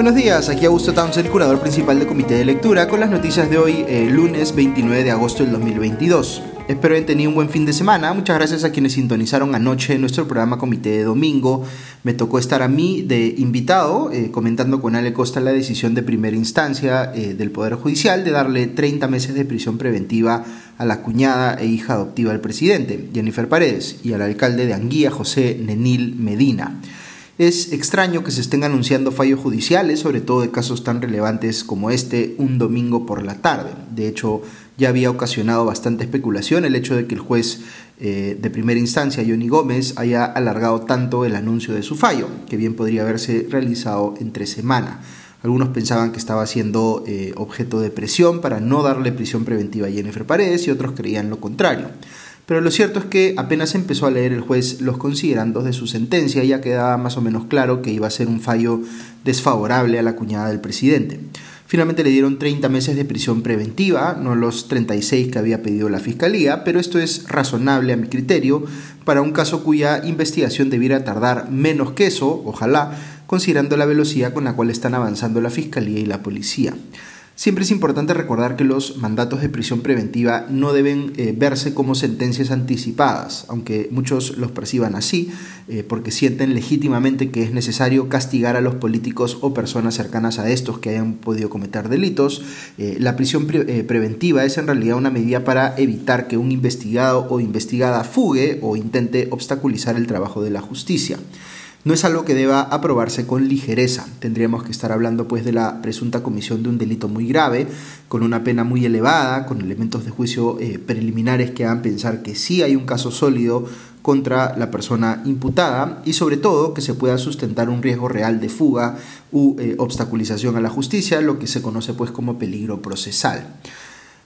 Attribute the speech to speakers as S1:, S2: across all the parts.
S1: Buenos días, aquí Augusto Townsend, curador principal del Comité de Lectura, con las noticias de hoy, eh, lunes 29 de agosto del 2022. Espero hayan tenido un buen fin de semana. Muchas gracias a quienes sintonizaron anoche nuestro programa Comité de Domingo. Me tocó estar a mí de invitado, eh, comentando con Ale Costa la decisión de primera instancia eh, del Poder Judicial de darle 30 meses de prisión preventiva a la cuñada e hija adoptiva del presidente, Jennifer Paredes, y al alcalde de Anguía, José Nenil Medina. Es extraño que se estén anunciando fallos judiciales, sobre todo de casos tan relevantes como este, un domingo por la tarde. De hecho, ya había ocasionado bastante especulación el hecho de que el juez eh, de primera instancia, Johnny Gómez, haya alargado tanto el anuncio de su fallo, que bien podría haberse realizado entre semana. Algunos pensaban que estaba siendo eh, objeto de presión para no darle prisión preventiva a Jennifer Paredes y otros creían lo contrario. Pero lo cierto es que apenas empezó a leer el juez los considerandos de su sentencia, ya quedaba más o menos claro que iba a ser un fallo desfavorable a la cuñada del presidente. Finalmente le dieron 30 meses de prisión preventiva, no los 36 que había pedido la fiscalía, pero esto es razonable a mi criterio para un caso cuya investigación debiera tardar menos que eso, ojalá, considerando la velocidad con la cual están avanzando la fiscalía y la policía. Siempre es importante recordar que los mandatos de prisión preventiva no deben eh, verse como sentencias anticipadas, aunque muchos los perciban así, eh, porque sienten legítimamente que es necesario castigar a los políticos o personas cercanas a estos que hayan podido cometer delitos. Eh, la prisión preventiva es en realidad una medida para evitar que un investigado o investigada fugue o intente obstaculizar el trabajo de la justicia no es algo que deba aprobarse con ligereza. Tendríamos que estar hablando pues de la presunta comisión de un delito muy grave, con una pena muy elevada, con elementos de juicio eh, preliminares que hagan pensar que sí hay un caso sólido contra la persona imputada y sobre todo que se pueda sustentar un riesgo real de fuga u eh, obstaculización a la justicia, lo que se conoce pues como peligro procesal.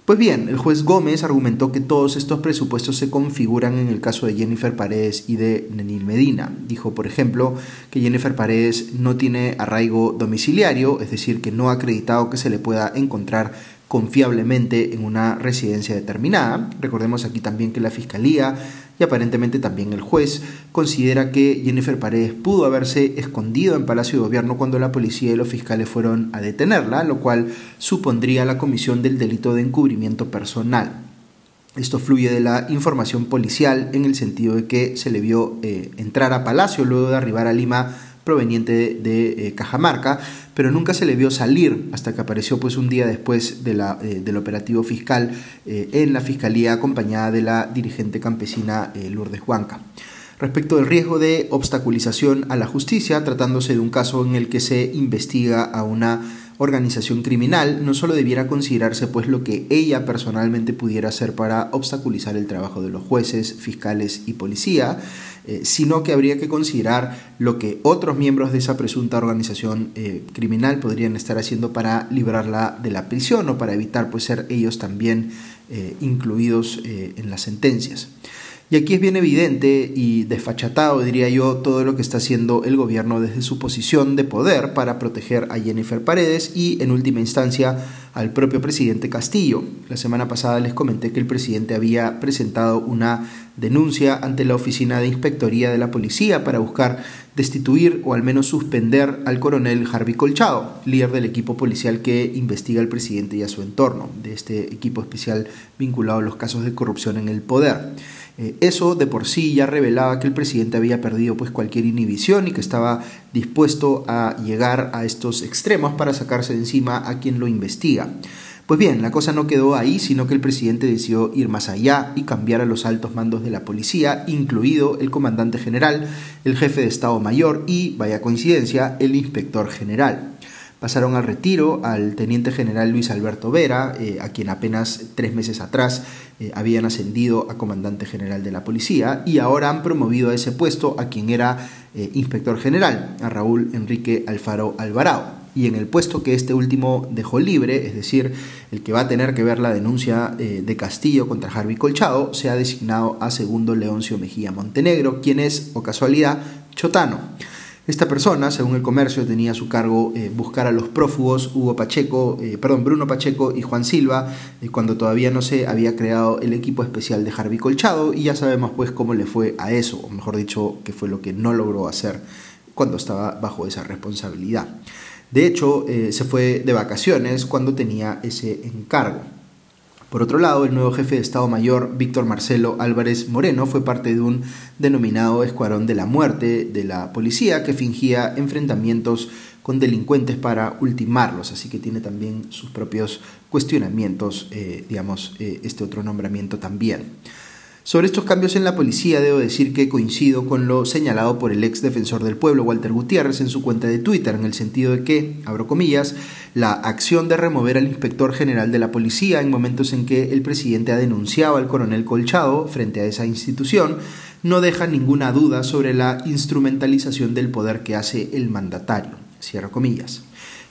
S1: Pues bien, el juez Gómez argumentó que todos estos presupuestos se configuran en el caso de Jennifer Paredes y de Nenil Medina. Dijo, por ejemplo, que Jennifer Paredes no tiene arraigo domiciliario, es decir, que no ha acreditado que se le pueda encontrar confiablemente en una residencia determinada. Recordemos aquí también que la Fiscalía y aparentemente también el juez considera que Jennifer Paredes pudo haberse escondido en Palacio de Gobierno cuando la policía y los fiscales fueron a detenerla, lo cual supondría la comisión del delito de encubrimiento personal. Esto fluye de la información policial en el sentido de que se le vio eh, entrar a Palacio luego de arribar a Lima proveniente de, eh, Cajamarca, pero nunca se le vio salir hasta que apareció pues un día después de la, eh, del operativo fiscal eh, en la fiscalía acompañada de la dirigente campesina Lourdes Huanca. Respecto del riesgo de obstaculización a la justicia, tratándose de un caso en el que se investiga a una organización criminal, no solo debiera considerarse pues lo que ella personalmente pudiera hacer para obstaculizar el trabajo de los jueces, fiscales y policía, eh, sino que habría que considerar lo que otros miembros de esa presunta organización eh, criminal podrían estar haciendo para librarla de la prisión o para evitar pues ser ellos también eh, incluidos en las sentencias. Y aquí es bien evidente y desfachatado, diría yo, todo lo que está haciendo el gobierno desde su posición de poder para proteger a Jennifer Paredes y, en última instancia, al propio presidente Castillo. La semana pasada les comenté que el presidente había presentado una denuncia ante la Oficina de Inspectoría de la Policía para buscar destituir o al menos suspender al coronel Harvey Colchado, líder del equipo policial que investiga al presidente y a su entorno, de este equipo especial vinculado a los casos de corrupción en el poder. Eh, eso de por sí ya revelaba que el presidente había perdido pues cualquier inhibición y que estaba dispuesto a llegar a estos extremos para sacarse de encima a quien lo investiga. Pues bien, la cosa no quedó ahí, sino que el presidente decidió ir más allá y cambiar a los altos mandos de la policía, incluido el comandante general, el jefe de Estado Mayor y, vaya coincidencia, el inspector general pasaron al retiro al teniente general Luis Alberto Vera, eh, a quien apenas tres meses atrás eh, habían ascendido a comandante general de la policía, y ahora han promovido a ese puesto a quien era eh, inspector general, a Raúl Enrique Alfaro Alvarado. Y en el puesto que este último dejó libre, es decir, el que va a tener que ver la denuncia de Castillo contra Harvey Colchado, se ha designado a segundo Leoncio Mejía Montenegro, quien es, o casualidad, chotano. Esta persona, según el comercio, tenía a su cargo eh, buscar a los prófugos Hugo Pacheco, eh, perdón, Bruno Pacheco y Juan Silva, eh, cuando todavía no se había creado el equipo especial de Harvey Colchado, y ya sabemos pues cómo le fue a eso, o mejor dicho, qué fue lo que no logró hacer cuando estaba bajo esa responsabilidad. De hecho, se fue de vacaciones cuando tenía ese encargo. Por otro lado, el nuevo jefe de Estado Mayor, Víctor Marcelo Álvarez Moreno, fue parte de un denominado Escuadrón de la Muerte de la policía que fingía enfrentamientos con delincuentes para ultimarlos, así que tiene también sus propios cuestionamientos, eh, digamos, eh, este otro nombramiento también. Sobre estos cambios en la policía, debo decir que coincido con lo señalado por el ex defensor del pueblo, Walter Gutiérrez, en su cuenta de Twitter, en el sentido de que, abro comillas, la acción de remover al inspector general de la policía en momentos en que el presidente ha denunciado al coronel Colchado frente a esa institución, no deja ninguna duda sobre la instrumentalización del poder que hace el mandatario. Cierro comillas.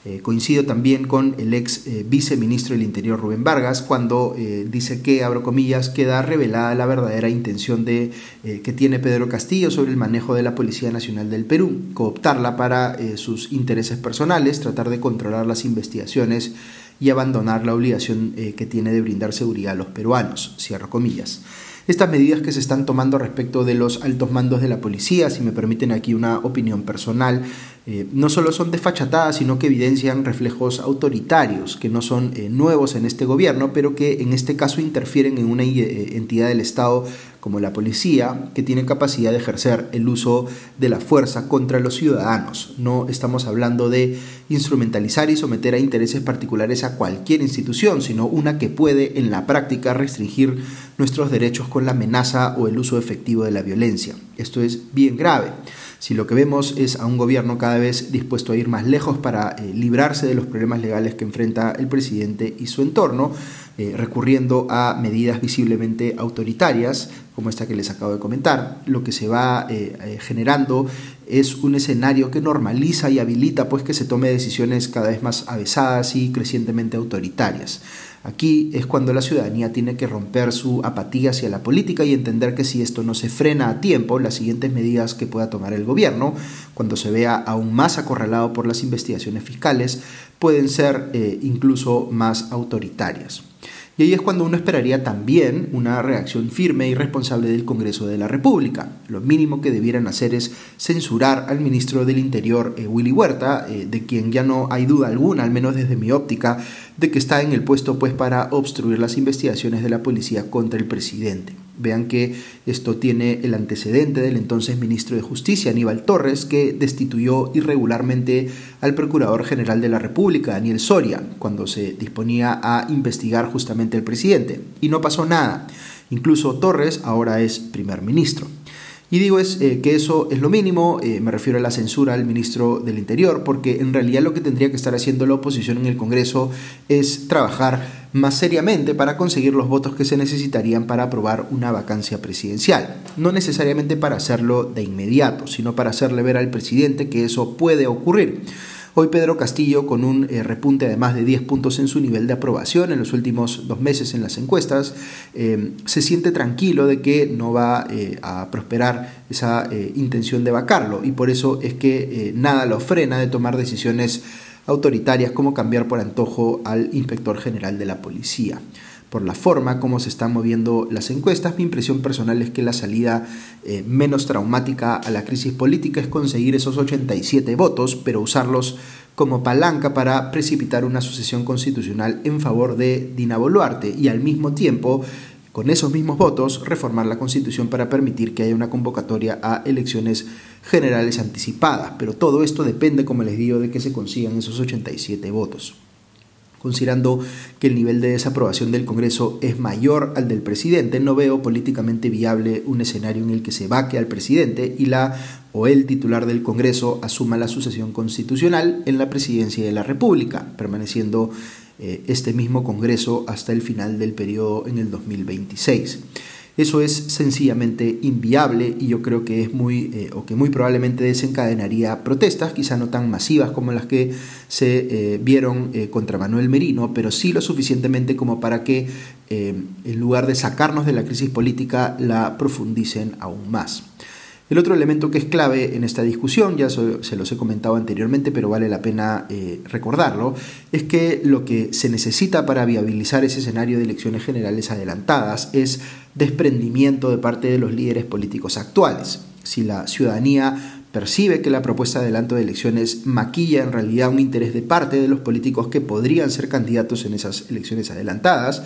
S1: Eh, coincido también con el ex eh, viceministro del Interior Rubén Vargas cuando eh, dice que, abro comillas, queda revelada la verdadera intención de, que tiene Pedro Castillo sobre el manejo de la Policía Nacional del Perú, cooptarla para sus intereses personales, tratar de controlar las investigaciones y abandonar la obligación que tiene de brindar seguridad a los peruanos, cierro comillas. Estas medidas que se están tomando respecto de los altos mandos de la policía, si me permiten aquí una opinión personal, eh, no solo son desfachatadas, sino que evidencian reflejos autoritarios que no son eh, nuevos en este gobierno, pero que en este caso interfieren en una eh, entidad del Estado como la policía, que tiene capacidad de ejercer el uso de la fuerza contra los ciudadanos. No estamos hablando de instrumentalizar y someter a intereses particulares a cualquier institución, sino una que puede en la práctica restringir nuestros derechos con la amenaza o el uso efectivo de la violencia. Esto es bien grave. Si lo que vemos es a un gobierno cada vez dispuesto a ir más lejos para eh, librarse de los problemas legales que enfrenta el presidente y su entorno, eh, recurriendo a medidas visiblemente autoritarias, como esta que les acabo de comentar, lo que se va eh, generando es un escenario que normaliza y habilita pues que se tome decisiones cada vez más avesadas y crecientemente autoritarias. Aquí es cuando la ciudadanía tiene que romper su apatía hacia la política y entender que si esto no se frena a tiempo, las siguientes medidas que pueda tomar el gobierno, cuando se vea aún más acorralado por las investigaciones fiscales, pueden ser eh, incluso más autoritarias. Y ahí es cuando uno esperaría también una reacción firme y responsable del Congreso de la República. Lo mínimo que debieran hacer es censurar al ministro del Interior, eh, Willy Huerta, eh, de quien ya no hay duda alguna, al menos desde mi óptica, de que está en el puesto pues para obstruir las investigaciones de la policía contra el presidente. Vean que esto tiene el antecedente del entonces ministro de Justicia, Aníbal Torres, que destituyó irregularmente al Procurador General de la República, Daniel Soria, cuando se disponía a investigar justamente al presidente. Y no pasó nada. Incluso Torres ahora es primer ministro. Y digo es, eh, que eso es lo mínimo, eh, me refiero a la censura al ministro del Interior, porque en realidad lo que tendría que estar haciendo la oposición en el Congreso es trabajar más seriamente para conseguir los votos que se necesitarían para aprobar una vacancia presidencial. No necesariamente para hacerlo de inmediato, sino para hacerle ver al presidente que eso puede ocurrir. Hoy Pedro Castillo, con un eh, repunte de más de 10 puntos en su nivel de aprobación en los últimos dos meses en las encuestas, eh, se siente tranquilo de que no va eh, a prosperar esa intención de vacarlo. Y por eso es que nada lo frena de tomar decisiones autoritarias como cambiar por antojo al inspector general de la policía por la forma como se están moviendo las encuestas, mi impresión personal es que la salida eh, menos traumática a la crisis política es conseguir esos 87 votos, pero usarlos como palanca para precipitar una sucesión constitucional en favor de Dina Boluarte y al mismo tiempo con esos mismos votos, reformar la Constitución para permitir que haya una convocatoria a elecciones generales anticipadas. Pero todo esto depende, como les digo, de que se consigan esos 87 votos considerando que el nivel de desaprobación del Congreso es mayor al del presidente, no veo políticamente viable un escenario en el que se vaque al presidente y la o el titular del Congreso asuma la sucesión constitucional en la presidencia de la República, permaneciendo eh, este mismo Congreso hasta el final del periodo en el 2026. Eso es sencillamente inviable y yo creo que es muy eh, o que muy probablemente desencadenaría protestas, quizá no tan masivas como las que se eh, vieron eh, contra Manuel Merino, pero sí lo suficientemente como para que en lugar de sacarnos de la crisis política la profundicen aún más. El otro elemento que es clave en esta discusión, ya se los he comentado anteriormente, pero vale la pena eh, recordarlo, es que lo que se necesita para viabilizar ese escenario de elecciones generales adelantadas es desprendimiento de parte de los líderes políticos actuales. Si la ciudadanía percibe que la propuesta de adelanto de elecciones maquilla en realidad un interés de parte de los políticos que podrían ser candidatos en esas elecciones adelantadas,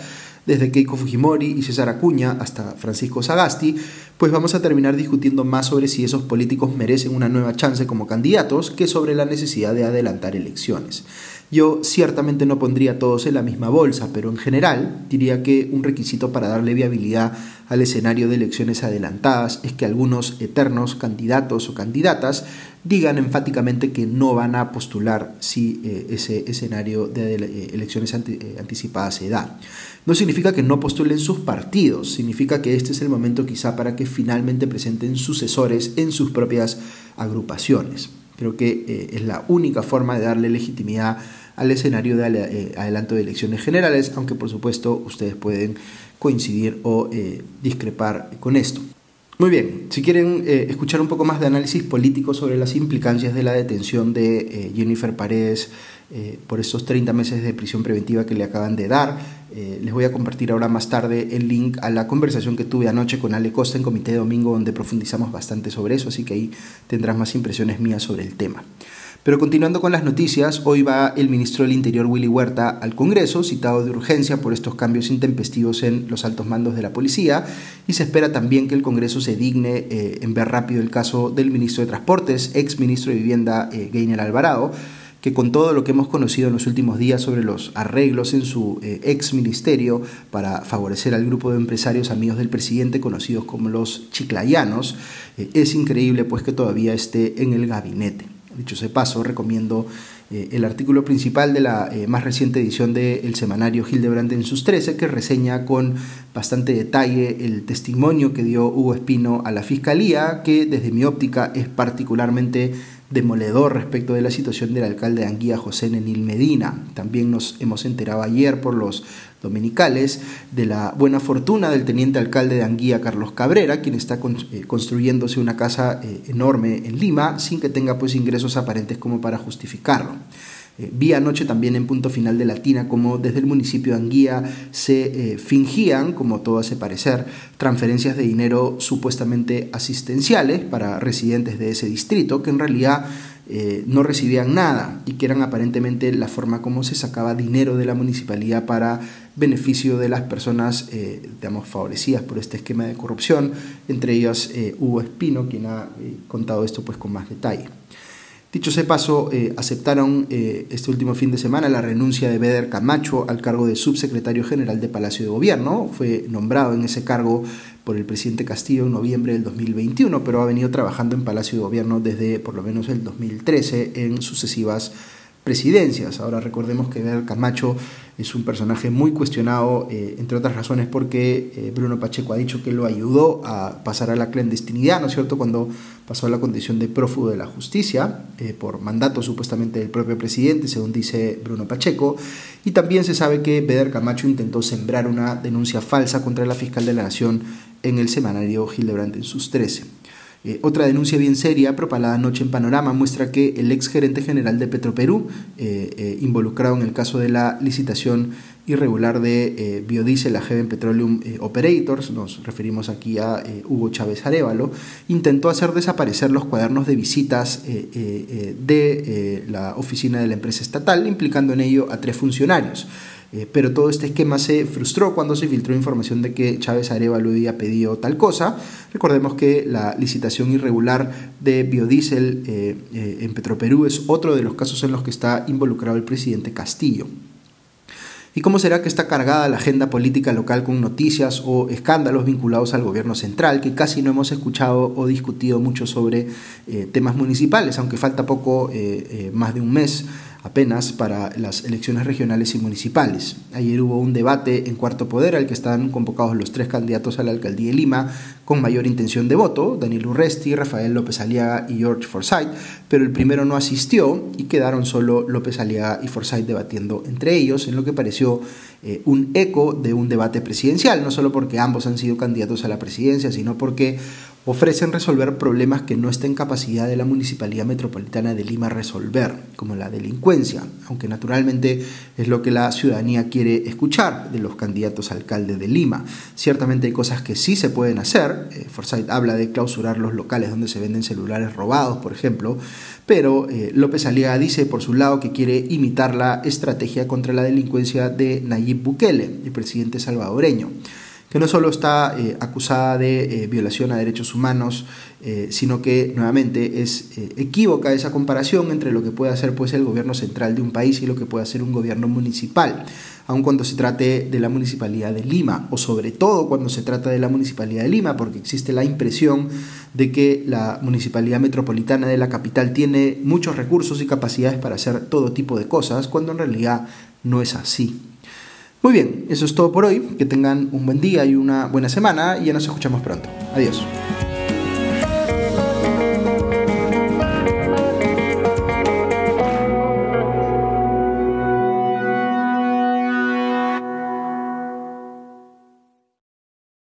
S1: desde Keiko Fujimori y César Acuña hasta Francisco Sagasti, pues vamos a terminar discutiendo más sobre si esos políticos merecen una nueva chance como candidatos que sobre la necesidad de adelantar elecciones. Yo ciertamente no pondría todos en la misma bolsa, pero en general diría que un requisito para darle viabilidad al escenario de elecciones adelantadas es que algunos eternos candidatos o candidatas digan enfáticamente que no van a postular si eh, ese escenario de eh, elecciones eh, anticipadas se da. No significa que no postulen sus partidos, significa que este es el momento quizá para que finalmente presenten sucesores en sus propias agrupaciones. Creo que es la única forma de darle legitimidad al escenario de eh, adelanto de elecciones generales, aunque por supuesto ustedes pueden coincidir o eh, discrepar con esto. Muy bien, si quieren eh, escuchar un poco más de análisis político sobre las implicancias de la detención de Jennifer Paredes por estos 30 meses de prisión preventiva que le acaban de dar, les voy a compartir ahora más tarde el link a la conversación que tuve anoche con Ale Costa en Comité de Domingo, donde profundizamos bastante sobre eso, así que ahí tendrás más impresiones mías sobre el tema. Pero continuando con las noticias, hoy va el ministro del Interior Willy Huerta al Congreso, citado de urgencia por estos cambios intempestivos en los altos mandos de la policía, y se espera también que el Congreso se digne eh, en ver rápido el caso del ministro de Transportes, ex ministro de Vivienda eh, Gainer Alvarado, que con todo lo que hemos conocido en los últimos días sobre los arreglos en su eh, ex ministerio para favorecer al grupo de empresarios amigos del presidente conocidos como los chiclayanos, es increíble pues que todavía esté en el gabinete. Dicho ese paso, recomiendo eh, el artículo principal de la eh, más reciente edición del semanario Hildebrand en sus 13, que reseña con bastante detalle el testimonio que dio Hugo Espino a la Fiscalía, que desde mi óptica es particularmente demoledor respecto de la situación del alcalde de Anguía, José Nenil Medina. También nos hemos enterado ayer por los dominicales de la buena fortuna del teniente alcalde de Anguía, Carlos Cabrera, quien está eh, construyéndose una casa eh, enorme en Lima sin que tenga pues ingresos aparentes como para justificarlo. Eh, vi anoche también en punto final de Latina como desde el municipio de Anguía se fingían, como todo hace parecer, transferencias de dinero supuestamente asistenciales para residentes de ese distrito, que en realidad eh, no recibían nada y que eran aparentemente la forma como se sacaba dinero de la municipalidad para beneficio de las personas, digamos, favorecidas por este esquema de corrupción, entre ellas Hugo Espino, quien ha contado esto pues con más detalle. Dicho ese paso, eh, aceptaron eh, este último fin de semana la renuncia de Beder Camacho al cargo de subsecretario general de Palacio de Gobierno. Fue nombrado en ese cargo por el presidente Castillo en noviembre del 2021, pero ha venido trabajando en Palacio de Gobierno desde por lo menos el 2013 en sucesivas presidencias. Ahora recordemos que Beder Camacho es un personaje muy cuestionado, eh, entre otras razones porque eh, Bruno Pacheco ha dicho que lo ayudó a pasar a la clandestinidad, ¿no es cierto?, cuando pasó a la condición de prófugo de la justicia, eh, por mandato supuestamente del propio presidente, según dice Bruno Pacheco, y también se sabe que Beder Camacho intentó sembrar una denuncia falsa contra la fiscal de la Nación en el semanario Hildebrand en sus 13. Eh, otra denuncia bien seria, propalada anoche en Panorama, muestra que el ex gerente general de Petroperú, eh, eh, involucrado en el caso de la licitación irregular de biodiesel a Heaven Petroleum Operators, nos referimos aquí a Hugo Chávez Arevalo, intentó hacer desaparecer los cuadernos de visitas de la oficina de la empresa estatal, implicando en ello a tres funcionarios. Eh, pero todo este esquema se frustró cuando se filtró información de que Chávez Arevalo había pedido tal cosa. Recordemos que la licitación irregular de biodiesel eh, eh, en Petroperú es otro de los casos en los que está involucrado el presidente Castillo. ¿Y cómo será que está cargada la agenda política local con noticias o escándalos vinculados al gobierno central, que casi no hemos escuchado o discutido mucho sobre temas municipales, aunque falta poco, más de un mes apenas para las elecciones regionales y municipales. Ayer hubo un debate en Cuarto Poder al que están convocados los tres candidatos a la alcaldía de Lima con mayor intención de voto, Daniel Urresti, Rafael López Aliaga y George Forsyth, pero el primero no asistió y quedaron solo López Aliaga y Forsyth debatiendo entre ellos en lo que pareció eh, un eco de un debate presidencial, no solo porque ambos han sido candidatos a la presidencia, sino porque ofrecen resolver problemas que no está en capacidad de la Municipalidad Metropolitana de Lima resolver, como la delincuencia, aunque naturalmente es lo que la ciudadanía quiere escuchar de los candidatos a alcalde de Lima. Ciertamente hay cosas que sí se pueden hacer, eh, Forsyth habla de clausurar los locales donde se venden celulares robados, por ejemplo, pero eh, López Aliaga dice por su lado que quiere imitar la estrategia contra la delincuencia de Nayib Bukele, el presidente salvadoreño que no solo está eh, acusada de eh, violación a derechos humanos, eh, sino que nuevamente es equívoca esa comparación entre lo que puede hacer pues, el gobierno central de un país y lo que puede hacer un gobierno municipal, aun cuando se trate de la municipalidad de Lima, o sobre todo cuando se trata de la municipalidad de Lima, porque existe la impresión de que la municipalidad metropolitana de la capital tiene muchos recursos y capacidades para hacer todo tipo de cosas, cuando en realidad no es así. Muy bien, eso es todo por hoy. Que tengan un buen día y una buena semana y ya nos escuchamos pronto. Adiós.